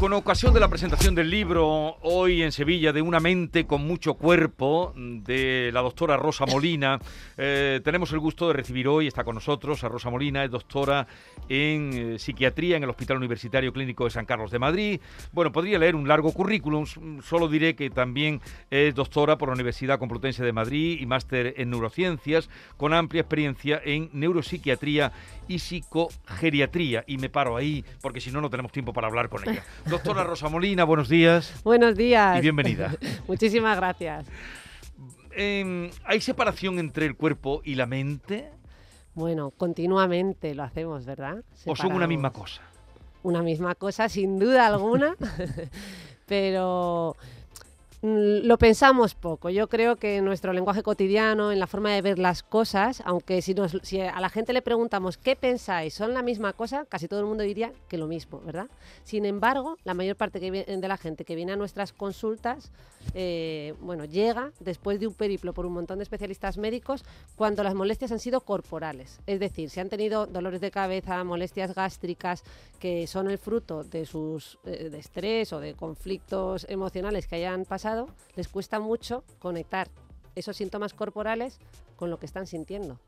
Con ocasión de la presentación del libro hoy en Sevilla de Una mente con mucho cuerpo de la doctora Rosa Molina, eh, tenemos el gusto de recibir hoy, está con nosotros, a Rosa Molina, es doctora en eh, psiquiatría en el Hospital Universitario Clínico de San Carlos de Madrid. Bueno, podría leer un largo currículum, solo diré que también es doctora por la Universidad Complutense de Madrid y máster en neurociencias, con amplia experiencia en neuropsiquiatría y psicogeriatría. Y me paro ahí porque si no, no tenemos tiempo para hablar con ella. Doctora Rosa Molina, buenos días. Buenos días. Y bienvenida. Muchísimas gracias. Em, ¿Hay separación entre el cuerpo y la mente? Bueno, continuamente lo hacemos, ¿verdad? ¿O son una misma cosa? Una misma cosa, sin duda alguna. Pero lo pensamos poco. Yo creo que en nuestro lenguaje cotidiano, en la forma de ver las cosas, aunque si, si, a la gente le preguntamos qué pensáis, son la misma cosa, casi todo el mundo diría que lo mismo, ¿verdad? Sin embargo, la mayor parte de la gente que viene a nuestras consultas, eh, bueno, llega después de un periplo por un montón de especialistas médicos cuando las molestias han sido corporales. Es decir, si han tenido dolores de cabeza, molestias gástricas, que son el fruto de sus eh, de estrés o de conflictos emocionales que hayan pasado, les cuesta mucho conectar esos síntomas corporales con lo que están sintiendo.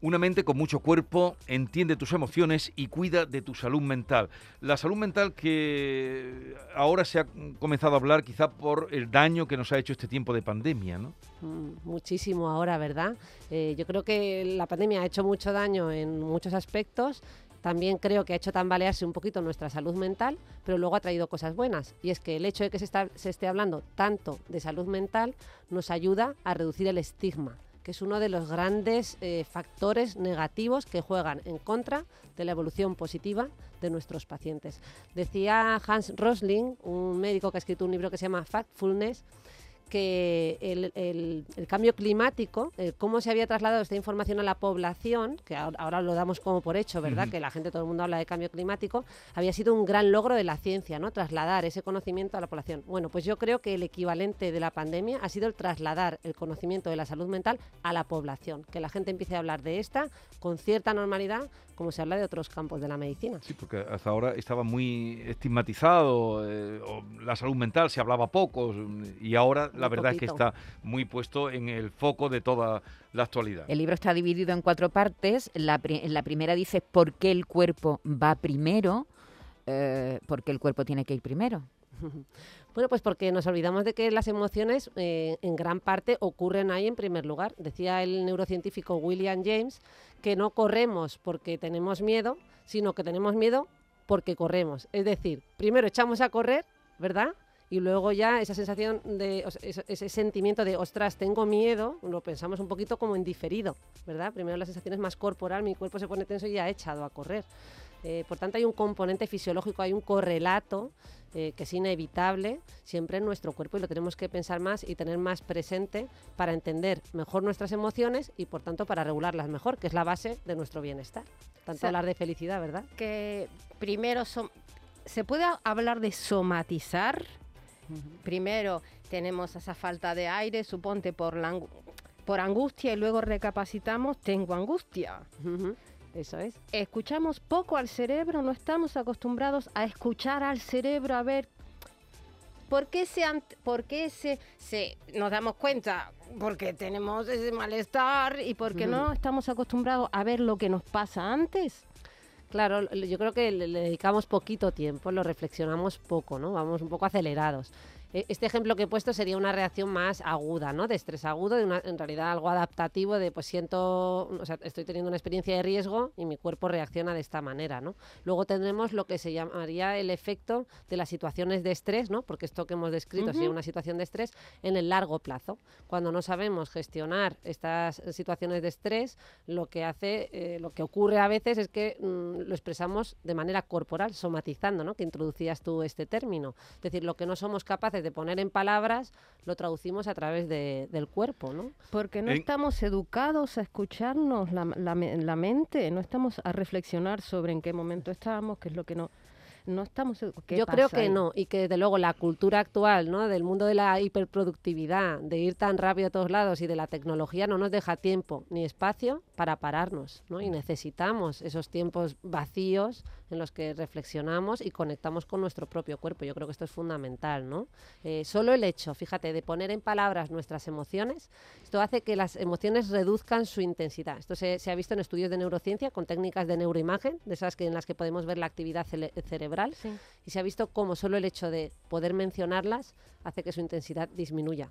Una mente con mucho cuerpo entiende tus emociones y cuida de tu salud mental. La salud mental que ahora se ha comenzado a hablar quizá por el daño que nos ha hecho este tiempo de pandemia, ¿no? Mm, muchísimo ahora, ¿verdad? Eh, yo creo que la pandemia ha hecho mucho daño en muchos aspectos también creo que ha hecho tambalearse un poquito nuestra salud mental, pero luego ha traído cosas buenas. Y es que el hecho de que se, esté hablando tanto de salud mental nos ayuda a reducir el estigma que es uno de los grandes eh, factores negativos que juegan en contra de la evolución positiva de nuestros pacientes. Decía Hans Rosling, un médico que ha escrito un libro que se llama Factfulness, que el, cambio climático, eh, cómo se había trasladado esta información a la población, que ahora, lo damos como por hecho, ¿verdad? Que la gente, todo el mundo habla de cambio climático, había sido un gran logro de la ciencia, ¿no? Trasladar ese conocimiento a la población. Bueno, pues yo creo que el equivalente de la pandemia ha sido el trasladar el conocimiento de la salud mental a la población, que la gente empiece a hablar de esta con cierta normalidad, como se habla de otros campos de la medicina. Sí, porque hasta ahora estaba muy estigmatizado, eh, la salud mental se hablaba poco y ahora la verdad es que está muy puesto en el foco de toda la actualidad. El libro está dividido en cuatro partes. La, la primera dice por qué el cuerpo va primero, eh, por qué el cuerpo tiene que ir primero. Bueno, pues porque nos olvidamos de que las emociones eh, en gran parte ocurren ahí en primer lugar. Decía el neurocientífico William James que no corremos porque tenemos miedo, sino que tenemos miedo porque corremos. Es decir, primero echamos a correr, ¿verdad? y luego ya esa sensación de ese, sentimiento de ostras tengo miedo lo pensamos un poquito como en diferido verdad primero la sensación es más corporal mi cuerpo se pone tenso y ya ha echado a correr eh, por tanto hay un componente fisiológico hay un correlato eh, que es inevitable siempre en nuestro cuerpo y lo tenemos que pensar más y tener más presente para entender mejor nuestras emociones y por tanto para regularlas mejor, que es la base de nuestro bienestar. Tanto hablar de felicidad, ¿verdad? Que primero se puede hablar de somatizar. Primero tenemos esa falta de aire, suponte por la por angustia y luego recapacitamos, tengo angustia. Eso es. Escuchamos poco al cerebro, no estamos acostumbrados a escuchar al cerebro, a ver ¿Por qué, se, por qué se, se, nos damos cuenta? Porque tenemos ese malestar y porque no estamos acostumbrados a ver lo que nos pasa antes. Claro, yo creo que le dedicamos poquito tiempo, lo reflexionamos poco, ¿no? Vamos un poco acelerados. E, este ejemplo que he puesto sería una reacción más aguda, ¿no? De estrés agudo, de una, en realidad algo adaptativo, de pues siento, o sea, estoy teniendo una experiencia de riesgo y mi cuerpo reacciona de esta manera, ¿no? Luego tendremos lo que se llamaría el efecto de las situaciones de estrés, ¿no? Porque esto que hemos descrito sería una situación de estrés en el largo plazo. Cuando no sabemos gestionar estas situaciones de estrés, lo que hace, eh, lo que ocurre a veces es que mm, lo expresamos de manera corporal, somatizando, ¿no? Que introducías tú este término. Es decir, lo que no somos capaces de poner en palabras, lo traducimos a través del cuerpo, ¿no? Porque no estamos educados a escucharnos la, la, mente, no estamos a reflexionar sobre en qué momento estamos, qué es lo que no no estamos... edu- ¿qué Yo creo pasa que ahí? no, y que desde luego la cultura actual, ¿no? Del mundo de la hiperproductividad, de ir tan rápido a todos lados y de la tecnología no nos deja tiempo ni espacio para pararnos, ¿no? Y necesitamos esos tiempos vacíos en los que reflexionamos y conectamos con nuestro propio cuerpo. Yo creo que esto es fundamental, ¿no? Eh, solo el hecho, fíjate, de poner en palabras nuestras emociones, esto hace que las emociones reduzcan su intensidad. Esto se, se ha visto en estudios de neurociencia con técnicas de neuroimagen, de esas que en las que podemos ver la actividad cerebral, Sí. y se ha visto cómo solo el hecho de poder mencionarlas hace que su intensidad disminuya.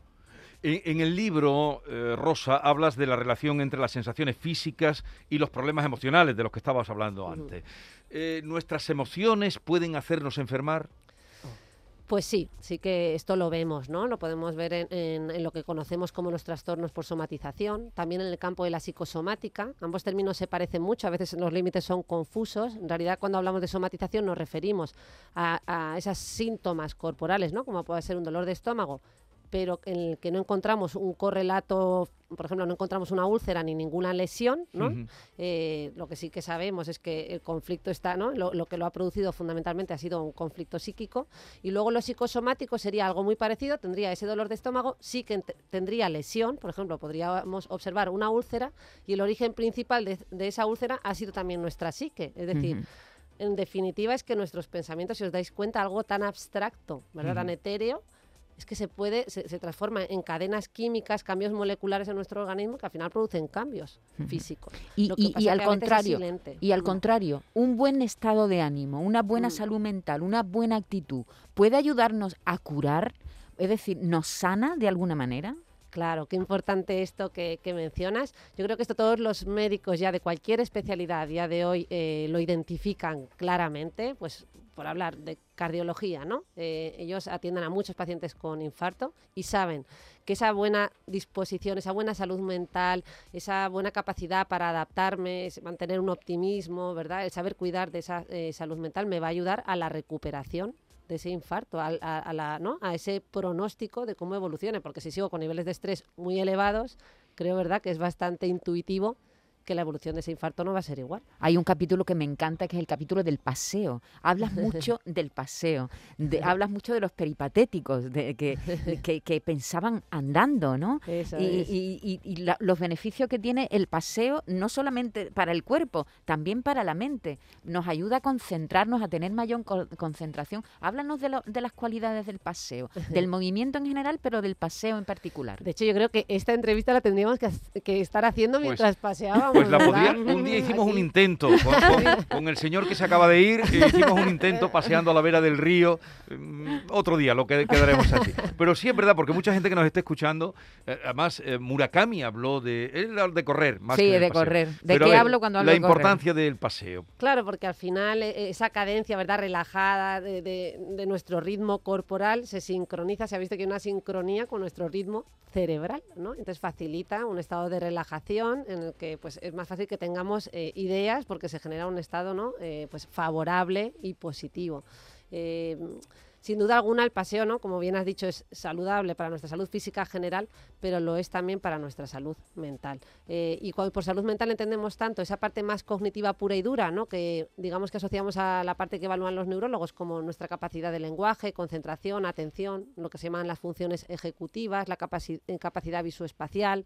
En, el libro, eh, Rosa, hablas de la relación entre las sensaciones físicas y los problemas emocionales de los que estabas hablando antes. Eh, ¿Nuestras emociones pueden hacernos enfermar? Pues sí, sí que esto lo vemos, ¿no? Lo podemos ver en, en- en lo que conocemos como los trastornos por somatización, también en el campo de la psicosomática. Ambos términos se parecen mucho, a veces los límites son confusos. En realidad, cuando hablamos de somatización nos referimos a, a esos síntomas corporales, ¿no? Como puede ser un dolor de estómago, pero en el que no encontramos un correlato, por ejemplo, no encontramos una úlcera ni ninguna lesión, ¿no? Eh, lo que sí que sabemos es que el conflicto está, ¿no? Lo, lo que lo ha producido fundamentalmente ha sido un conflicto psíquico. Y luego lo psicosomático sería algo muy parecido, tendría ese dolor de estómago, sí que tendría lesión, por ejemplo, podríamos observar una úlcera y el origen principal de, de esa úlcera ha sido también nuestra psique. Es decir, en definitiva es que nuestros pensamientos, si os dais cuenta, algo tan abstracto, ¿verdad? Tan etéreo, es que se puede, se, se transforma en cadenas químicas, cambios moleculares en nuestro organismo que al final producen cambios físicos. Y, al contrario, y al Mm. contrario, un buen estado de ánimo, una buena Mm. salud mental, una buena actitud, puede ayudarnos a curar, es decir, nos sana de alguna manera. Claro, qué importante esto que, mencionas. Yo creo que esto todos los médicos ya de cualquier especialidad a día de hoy eh, lo identifican claramente, pues por hablar de cardiología, ¿no? Eh, ellos atienden a muchos pacientes con infarto y saben que esa buena disposición, esa buena salud mental, esa buena capacidad para adaptarme, mantener un optimismo, ¿verdad? El saber cuidar de esa eh, salud mental me va a ayudar a la recuperación de ese infarto, a, a la, ¿no? a ese pronóstico de cómo evolucione, porque si sigo con niveles de estrés muy elevados, creo verdad que es bastante intuitivo que la evolución de ese infarto no va a ser igual. Hay un capítulo que me encanta, que es el capítulo del paseo. Hablas mucho del paseo, de- hablas mucho de los peripatéticos, de que, que, que pensaban andando, ¿no? Eso y, es. y- y- y la- los beneficios que tiene el paseo, no solamente para el cuerpo, también para la mente. Nos ayuda a concentrarnos, a tener mayor co- concentración. Háblanos de, lo- de las cualidades del paseo, del movimiento en general, pero del paseo en particular. De hecho, yo creo que esta entrevista la tendríamos que, estar haciendo Pues- mientras paseábamos. Pues la podría- un día hicimos un intento con, con- con el señor que se acaba de ir, eh, hicimos un intento paseando a la vera del río. Mm, otro día lo que quedaremos así. Pero sí es verdad, porque mucha gente que nos está escuchando, eh, además eh, Murakami habló de, él habló de correr más Sí, que de paseo. correr. ¿De Pero qué ver, hablo cuando hablo La de correr? importancia del paseo. Claro, porque al final eh, esa cadencia, ¿verdad? Relajada de, de- de nuestro ritmo corporal se sincroniza, se ha visto que hay una sincronía con nuestro ritmo cerebral, ¿no? Entonces facilita un estado de relajación en el que pues es más fácil que tengamos eh, ideas porque se genera un estado, ¿no? Eh, pues favorable y positivo. Sin duda alguna el paseo, ¿no? Como bien has dicho, es saludable para nuestra salud física general, pero lo es también para nuestra salud mental. Eh, y cuando por salud mental entendemos tanto esa parte más cognitiva pura y dura, ¿no? que digamos que asociamos a la parte que evalúan los neurólogos como nuestra capacidad de lenguaje, concentración, atención, lo que se llaman las funciones ejecutivas, la eh, capacidad visoespacial,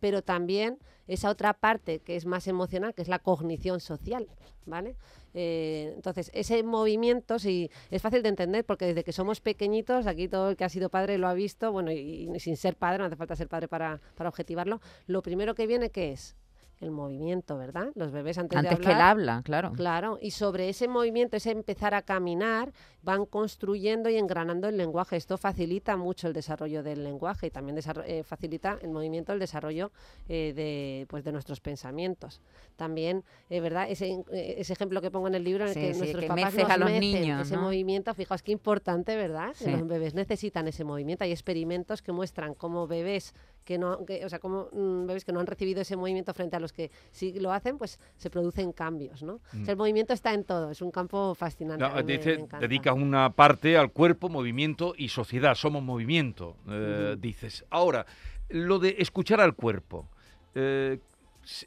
pero también esa otra parte que es más emocional, que es la cognición social, ¿vale? Eh, entonces, ese movimiento sí, es fácil de entender porque desde que somos pequeñitos, aquí todo el que ha sido padre lo ha visto, bueno, y, sin ser padre, no hace falta ser padre para, para objetivarlo, lo primero que viene, ¿qué es? El movimiento, ¿verdad? Los bebés antes, Antes de que él hablar, habla, claro. Claro, y sobre ese movimiento, ese empezar a caminar, van construyendo y engranando el lenguaje. Esto facilita mucho el desarrollo del lenguaje y también eh, facilita el movimiento, el desarrollo eh, de, pues, de nuestros pensamientos. También, eh, ¿verdad? Ese, eh, ese ejemplo que pongo en el libro en el Sí, que sí, nuestros que papás nos a los mecen niños, ese ¿no? movimiento, fijaos qué importante, ¿verdad? Que Sí. Los bebés necesitan ese movimiento. Hay experimentos que muestran cómo bebés que no, que, o sea, como mm, bebés que no han recibido ese movimiento frente a los que sí lo hacen, pues se producen cambios, ¿no? O sea, el movimiento está en todo, es un campo fascinante. Mm. No, me- me dedicas una parte al cuerpo, movimiento y sociedad. Somos movimiento, eh, dices. Ahora, lo de escuchar al cuerpo. eh,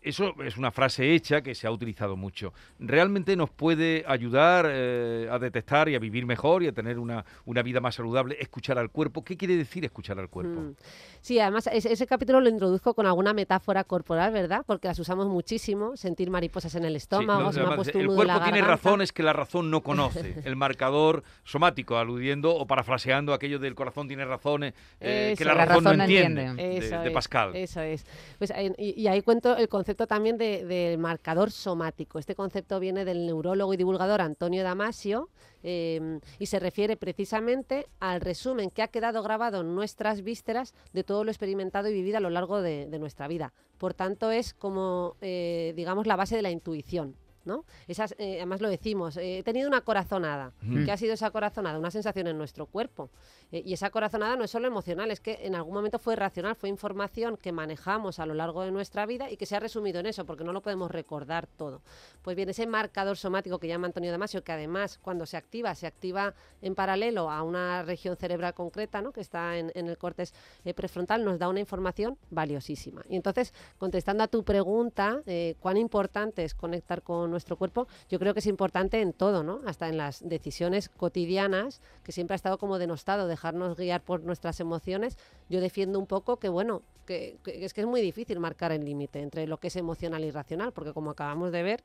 Eso es una frase hecha que se ha utilizado mucho. ¿Realmente nos puede ayudar eh, a detectar y a vivir mejor y a tener una, una, vida más saludable? Escuchar al cuerpo. ¿Qué quiere decir escuchar al cuerpo? Mm. Sí, además ese, ese, capítulo lo introduzco con alguna metáfora corporal, ¿verdad? Porque las usamos muchísimo. Sentir mariposas en el estómago. Sí, no, el cuerpo tiene razones que la razón no conoce. el marcador somático, aludiendo o parafraseando aquello del corazón tiene razones eh, que la, razón, no entiende. De, Pascal. Eso es. Pues, y, y ahí cuento el concepto también de, marcador somático. Este concepto viene del neurólogo y divulgador Antonio Damasio em, y se refiere precisamente al resumen que ha quedado grabado en nuestras vísceras de todo lo experimentado y vivido a lo largo de, nuestra vida. Por tanto, es como, eh, digamos, la base de la intuición. ¿No? Esas, eh, además lo decimos, eh, he tenido una corazonada. ¿Qué ha sido esa corazonada? Una sensación en nuestro cuerpo. Eh, y esa corazonada no es solo emocional, es que en algún momento fue racional, fue información que manejamos a lo largo de nuestra vida y que se ha resumido en eso, porque no lo podemos recordar todo. Pues bien, ese marcador somático que llama Antonio Damasio, que además cuando se activa, se activa en paralelo a una región cerebral concreta, ¿no? que está en, el cortes prefrontal, nos da una información valiosísima. Y entonces, contestando a tu pregunta, cuán importante es conectar con nuestro cuerpo, yo creo que es importante en todo, ¿no? Hasta en las decisiones cotidianas, que siempre ha estado como denostado dejarnos guiar por nuestras emociones. Yo defiendo un poco que, bueno, que, es que es muy difícil marcar el límite entre lo que es emocional y racional, porque como acabamos de ver,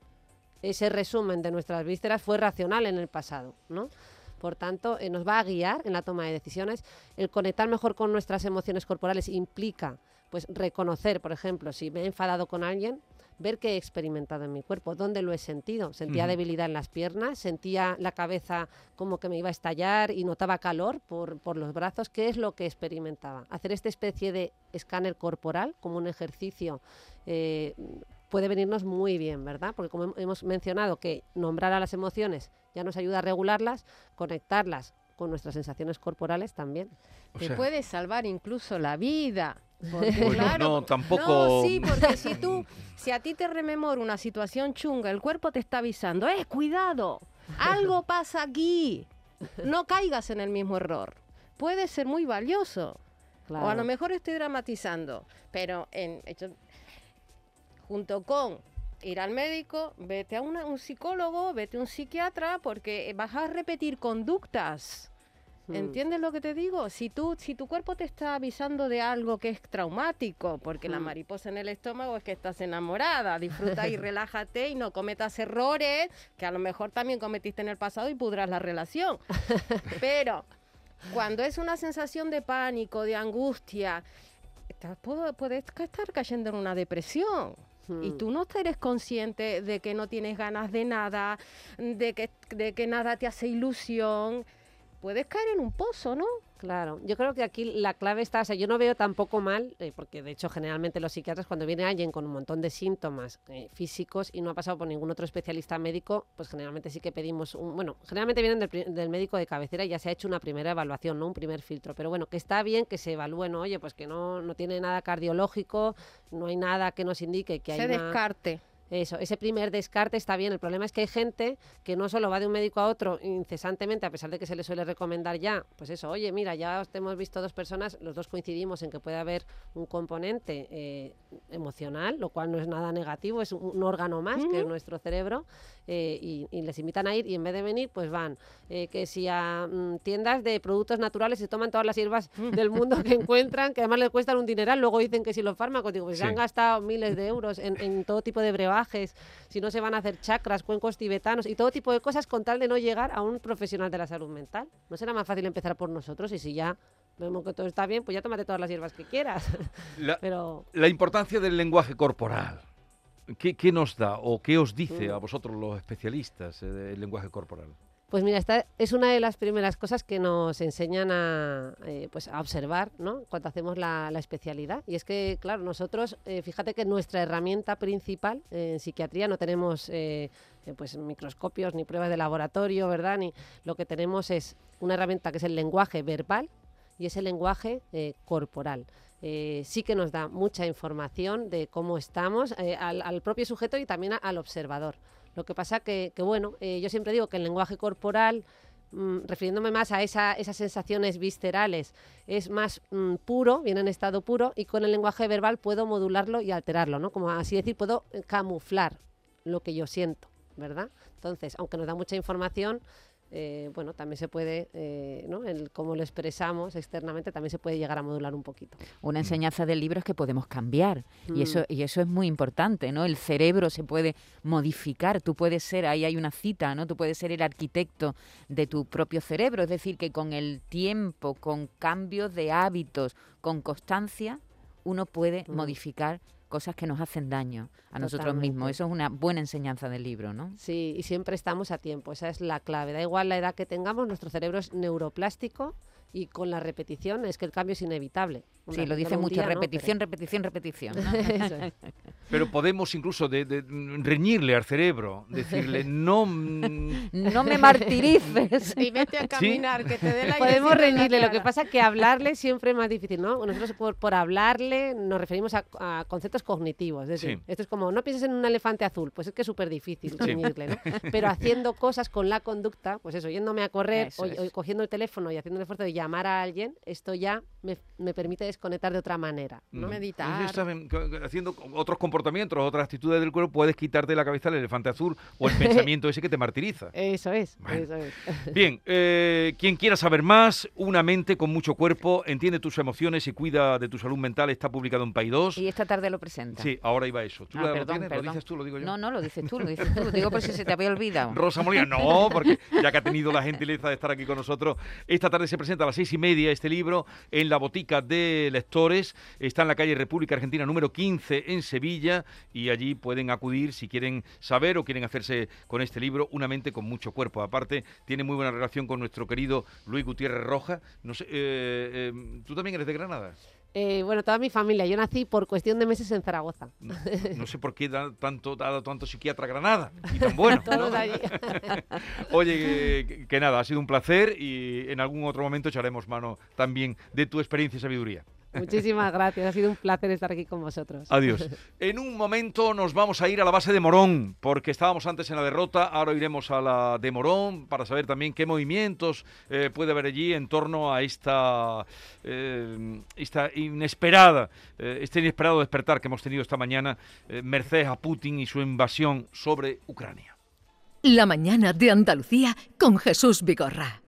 ese resumen de nuestras vísceras fue racional en el pasado, ¿no? Por tanto, eh, nos va a guiar en la toma de decisiones. El conectar mejor con nuestras emociones corporales implica pues reconocer, por ejemplo, si me he enfadado con alguien, ver qué he experimentado en mi cuerpo, dónde lo he sentido. Sentía debilidad en las piernas, sentía la cabeza como que me iba a estallar y notaba calor por, por los brazos. ¿Qué es lo que experimentaba? Hacer esta especie de escáner corporal como un ejercicio eh, puede venirnos muy bien, ¿verdad? Porque como hemos mencionado que nombrar a las emociones ya nos ayuda a regularlas, conectarlas con nuestras sensaciones corporales también. Te puede salvar incluso la vida. no, tampoco. No, sí, porque si tú, si a ti te rememora una situación chunga, el cuerpo te está avisando, ¡eh, cuidado! Algo pasa aquí. No caigas en el mismo error. Puede ser muy valioso. O a lo mejor estoy dramatizando, pero en, junto con ir al médico, vete a un psicólogo, vete a un psiquiatra, porque vas a repetir conductas. ¿Entiendes lo que te digo? Si, tú, si tu cuerpo te está avisando de algo que es traumático, porque la mm. mariposa en el estómago es que estás enamorada, disfruta y relájate y no cometas errores que a lo mejor también cometiste en el pasado y pudras la relación. Pero cuando es una sensación de pánico, de angustia, puedes estar cayendo en una depresión. Y mm. tú no eres consciente de que no tienes ganas de nada, de que, de que nada te hace ilusión puedes caer en un pozo, ¿no? Claro, yo creo que aquí la clave está, o sea, yo no veo tampoco mal, eh, porque de hecho generalmente los psiquiatras cuando viene alguien con un montón de síntomas eh, físicos y no ha pasado por ningún otro especialista médico, pues generalmente sí que pedimos, un, bueno, generalmente vienen del, médico de cabecera y ya se ha hecho una primera evaluación, ¿no? Un primer filtro, pero bueno, que está bien que se evalúe, ¿no? Oye, pues que no, no tiene nada cardiológico, no hay nada que nos indique que hay Se descarte. Eso, ese primer descarte está bien. El problema es que hay gente que no solo va de un médico a otro incesantemente, a pesar de que se le suele recomendar ya, pues eso, oye, mira, ya hemos visto dos personas, los dos coincidimos en que puede haber un componente eh, emocional, lo cual no es nada negativo, es un, órgano más que es nuestro cerebro, eh, y, les invitan a ir y en vez de venir, pues van. Eh, que si a mm, tiendas de productos naturales se toman todas las hierbas del mundo que encuentran, que además les cuestan un dineral, luego dicen que si los fármacos, digo, pues se han gastado miles de euros en, en todo tipo de brebajes si no se van a hacer chakras, cuencos tibetanos y todo tipo de cosas con tal de no llegar a un profesional de la salud mental. ¿No será más fácil empezar por nosotros y si ya vemos que todo está bien, pues ya tómate todas las hierbas que quieras? La, Pero... la importancia del lenguaje corporal. ¿Qué, nos da o qué os dice mm. a vosotros los especialistas eh, el lenguaje corporal? Pues mira, esta es una de las primeras cosas que nos enseñan a, eh, pues a observar ¿no? cuando hacemos la, especialidad. Y es que, claro, nosotros, eh, fíjate que nuestra herramienta principal en psiquiatría no tenemos eh, pues microscopios ni pruebas de laboratorio, ¿verdad? Ni lo que tenemos es una herramienta que es el lenguaje verbal y ese lenguaje corporal. sí que nos da mucha información de cómo estamos al, al propio sujeto y también al observador. Lo que pasa que, que bueno, eh, yo siempre digo que el lenguaje corporal mm, refiriéndome más a esa- esas sensaciones viscerales, es más mm, puro, viene en estado puro, y con el lenguaje verbal puedo modularlo y alterarlo, ¿no? Como así decir, puedo eh, camuflar lo que yo siento, ¿verdad? Entonces, aunque nos da mucha información, eh, bueno, también se puede, eh, ¿no? El cómo lo expresamos externamente también se puede llegar a modular un poquito. Una enseñanza del libro es que podemos cambiar y Mm. eso y eso es muy importante, ¿no? El cerebro se puede modificar, tú puedes ser, ahí hay una cita, ¿no? Tú puedes ser el arquitecto de tu propio cerebro, es decir, que con el tiempo, con cambios de hábitos, con constancia, uno puede Mm. modificar cosas que nos hacen daño a nosotros mismos. Eso es una buena enseñanza del libro, ¿no? Sí, y siempre estamos a tiempo, esa es la clave. Da igual la edad que tengamos, nuestro cerebro es neuroplástico y con la repetición es que el cambio es inevitable. Sí, lo dice mucho, día no, repetición, repetición, repetición. ¿no? pero- Eso es. Pero podemos incluso de, de- reñirle al cerebro, decirle, no... mm, No me martirices. Y vete a caminar, que te dé la Podemos reñirle, lo que pasa es que hablarle siempre es más difícil, ¿no? Nosotros por, por hablarle nos referimos a, a conceptos cognitivos, es decir, Sí. esto es como, no pienses en un elefante azul, pues es que es súper difícil Sí. reñirle, ¿no? Pero haciendo cosas con la conducta, pues eso, yéndome a correr Eso o, es. o cogiendo el teléfono y haciendo el esfuerzo de llamar a alguien, esto ya me, me permite desconectar de otra manera, ¿no? mm, Meditar. sí, saben, haciendo otros comportamientos, otras actitudes del cuerpo, puedes quitarte de la cabeza el elefante azul o el pensamiento ese que te martiriza. Eso es, Bueno. eso es. Bien, eh, quien quiera saber más, Una mente con mucho cuerpo, entiende tus emociones y cuida de tu salud mental, está publicado en 2. Y esta tarde lo presenta. Sí, ahora iba eso. ¿Tú Ah, la- lo perdón, tienes? ¿Lo perdón. dices tú? ¿Lo digo yo? No, no, lo dices tú, lo dices tú. Digo por si se te había olvidado. Rosa Molina, no, porque ya que ha tenido la gentileza de estar aquí con nosotros, esta tarde se presenta a las seis y media este libro en la botica de lectores. Está en la calle República Argentina número 15 en Sevilla y allí pueden acudir si quieren saber o quieren hacerse con este libro, Una mente con mucho cuerpo. Aparte, tiene muy buena relación con nuestro querido Luis Gutiérrez Roja. No sé, eh, eh, ¿tú también eres de Granada? Eh, bueno, toda mi familia, yo nací por cuestión de meses en Zaragoza. No, no sé por qué da tanto, ha dado tanto psiquiatra a Granada y tan bueno. ¿no? Todos allí. Oye, que, que nada, ha sido un placer y en algún otro momento echaremos mano también de tu experiencia y sabiduría. Muchísimas gracias, ha sido un placer estar aquí con vosotros. Adiós. En un momento nos vamos a ir a la base de Morón, porque estábamos antes en la derrota, ahora iremos a la de Morón para saber también qué movimientos eh, puede haber allí en torno a esta, eh, esta inesperada, eh, este inesperado despertar que hemos tenido esta mañana, eh, merced a Putin y su invasión sobre Ucrania. La mañana de Andalucía con Jesús Vigorra.